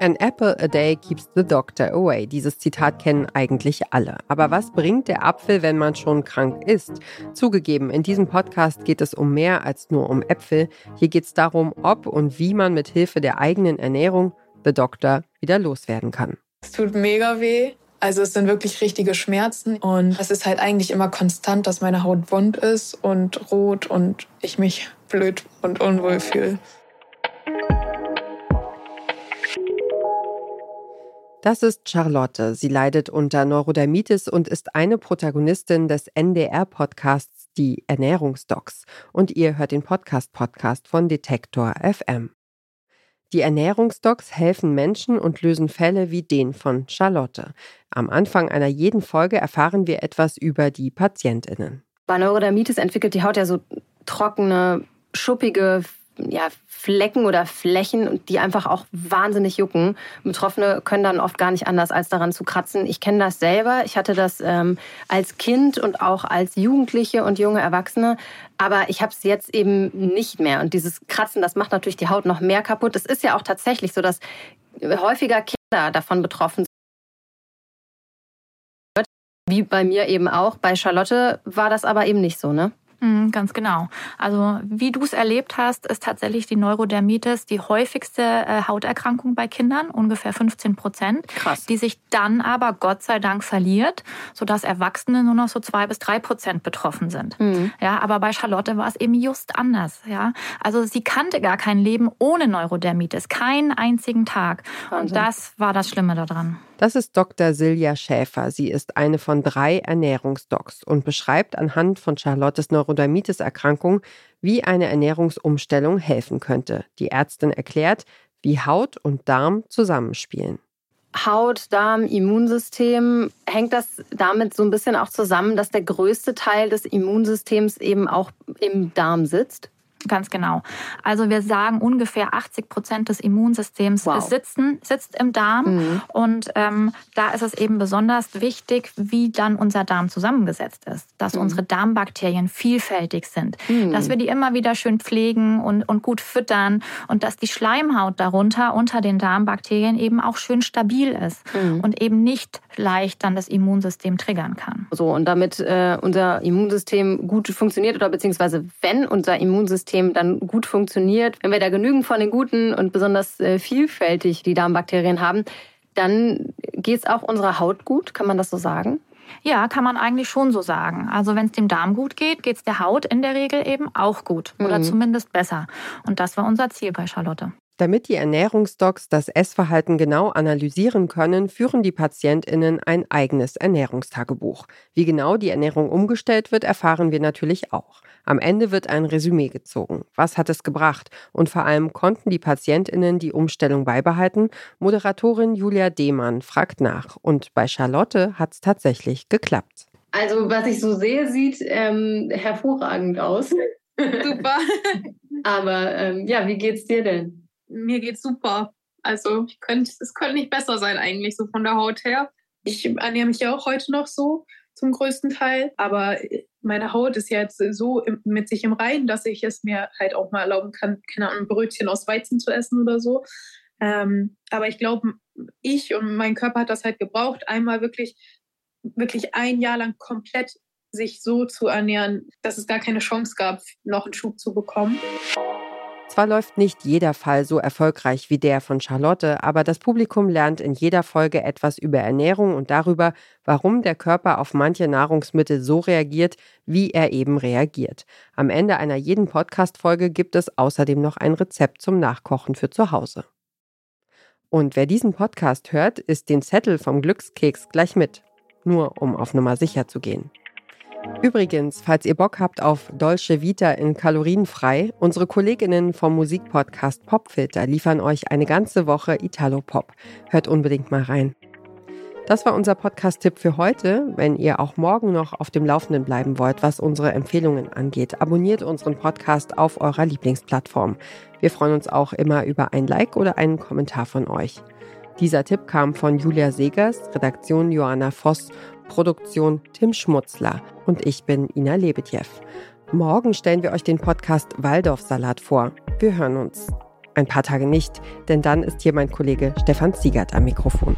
An apple a day keeps the doctor away. Dieses Zitat kennen eigentlich alle. Aber was bringt der Apfel, wenn man schon krank ist? Zugegeben, in diesem Podcast geht es um mehr als nur um Äpfel. Hier geht es darum, ob und wie man mit Hilfe der eigenen Ernährung the Doctor wieder loswerden kann. Es tut mega weh. Also es sind wirklich richtige Schmerzen und es ist halt eigentlich immer konstant, dass meine Haut wund ist und rot und ich mich blöd und unwohl fühle. Das ist Charlotte. Sie leidet unter Neurodermitis und ist eine Protagonistin des NDR-Podcasts Die Ernährungsdocs. Und ihr hört den Podcast-Podcast von Detektor FM. Die Ernährungsdocs helfen Menschen und lösen Fälle wie den von Charlotte. Am Anfang einer jeden Folge erfahren wir etwas über die PatientInnen. Bei Neurodermitis entwickelt die Haut ja so trockene, schuppige, ja, Flecken oder Flächen, die einfach auch wahnsinnig jucken. Betroffene können dann oft gar nicht anders, als daran zu kratzen. Ich kenne das selber. Ich hatte das ähm, als Kind und auch als Jugendliche und junge Erwachsene. Aber ich habe es jetzt eben nicht mehr. Und dieses Kratzen, das macht natürlich die Haut noch mehr kaputt. Es ist ja auch tatsächlich so, dass häufiger Kinder davon betroffen sind. Wie bei mir eben auch. Bei Charlotte war das aber eben nicht so, ne? Mhm, ganz genau. Also wie du es erlebt hast, ist tatsächlich die Neurodermitis die häufigste äh, Hauterkrankung bei Kindern, ungefähr 15 Prozent, Krass. die sich dann aber Gott sei Dank verliert, sodass Erwachsene nur noch so zwei bis drei Prozent betroffen sind. Mhm. Ja, aber bei Charlotte war es eben just anders. Ja, also sie kannte gar kein Leben ohne Neurodermitis, keinen einzigen Tag. Wahnsinn. Und das war das Schlimme daran. Das ist Dr. Silja Schäfer. Sie ist eine von drei Ernährungsdocs und beschreibt anhand von Charlottes Neurodermitis-Erkrankung, wie eine Ernährungsumstellung helfen könnte. Die Ärztin erklärt, wie Haut und Darm zusammenspielen. Haut, Darm, Immunsystem, hängt das damit so ein bisschen auch zusammen, dass der größte Teil des Immunsystems eben auch im Darm sitzt? Ganz genau. Also wir sagen, ungefähr 80 Prozent des Immunsystems Wow. sitzen, sitzt im Darm. Mhm. Und ähm, da ist es eben besonders wichtig, wie dann unser Darm zusammengesetzt ist. Dass Mhm. unsere Darmbakterien vielfältig sind. Mhm. Dass wir die immer wieder schön pflegen und, und gut füttern. Und dass die Schleimhaut darunter, unter den Darmbakterien, eben auch schön stabil ist. Mhm. Und eben nicht leicht dann das Immunsystem triggern kann. So, und damit äh, unser Immunsystem gut funktioniert oder beziehungsweise wenn unser Immunsystem dann gut funktioniert, wenn wir da genügend von den guten und besonders äh, vielfältig die Darmbakterien haben, dann geht es auch unserer Haut gut, kann man das so sagen? Ja, kann man eigentlich schon so sagen. Also wenn es dem Darm gut geht, geht es der Haut in der Regel eben auch gut. Oder Mhm. zumindest besser. Und das war unser Ziel bei Charlotte. Damit die Ernährungsdocs das Essverhalten genau analysieren können, führen die PatientInnen ein eigenes Ernährungstagebuch. Wie genau die Ernährung umgestellt wird, erfahren wir natürlich auch. Am Ende wird ein Resümee gezogen. Was hat es gebracht? Und vor allem konnten die PatientInnen die Umstellung beibehalten? Moderatorin Julia Dehmann fragt nach. Und bei Charlotte hat es tatsächlich geklappt. Also, was ich so sehe, sieht ähm, hervorragend aus. Super. Aber ähm, ja, wie geht's dir denn? Mir geht's super. Also ich könnte, es könnte nicht besser sein eigentlich, so von der Haut her. Ich ernähre mich ja auch heute noch so zum größten Teil, aber meine Haut ist ja jetzt so mit sich im Reinen, dass ich es mir halt auch mal erlauben kann, keine Ahnung, ein Brötchen aus Weizen zu essen oder so. Ähm, aber ich glaube, ich und mein Körper hat das halt gebraucht, einmal wirklich, wirklich ein Jahr lang komplett sich so zu ernähren, dass es gar keine Chance gab, noch einen Schub zu bekommen. Zwar läuft nicht jeder Fall so erfolgreich wie der von Charlotte, aber das Publikum lernt in jeder Folge etwas über Ernährung und darüber, warum der Körper auf manche Nahrungsmittel so reagiert, wie er eben reagiert. Am Ende einer jeden Podcast-Folge gibt es außerdem noch ein Rezept zum Nachkochen für zu Hause. Und wer diesen Podcast hört, isst den Zettel vom Glückskeks gleich mit. Nur um auf Nummer sicher zu gehen. Übrigens, falls ihr Bock habt auf Dolce Vita in kalorienfrei, unsere Kolleginnen vom Musikpodcast Popfilter liefern euch eine ganze Woche Italo-Pop. Hört unbedingt mal rein. Das war unser Podcast-Tipp für heute. Wenn ihr auch morgen noch auf dem Laufenden bleiben wollt, was unsere Empfehlungen angeht, abonniert unseren Podcast auf eurer Lieblingsplattform. Wir freuen uns auch immer über ein Like oder einen Kommentar von euch. Dieser Tipp kam von Julia Segers, Redaktion Johanna Voss, Produktion Tim Schmutzler und ich bin Ina Lebetjew. Morgen stellen wir euch den Podcast Waldorfsalat vor. Wir hören uns. ein paar Tage nicht, denn dann ist hier mein Kollege Stefan Ziegert am Mikrofon.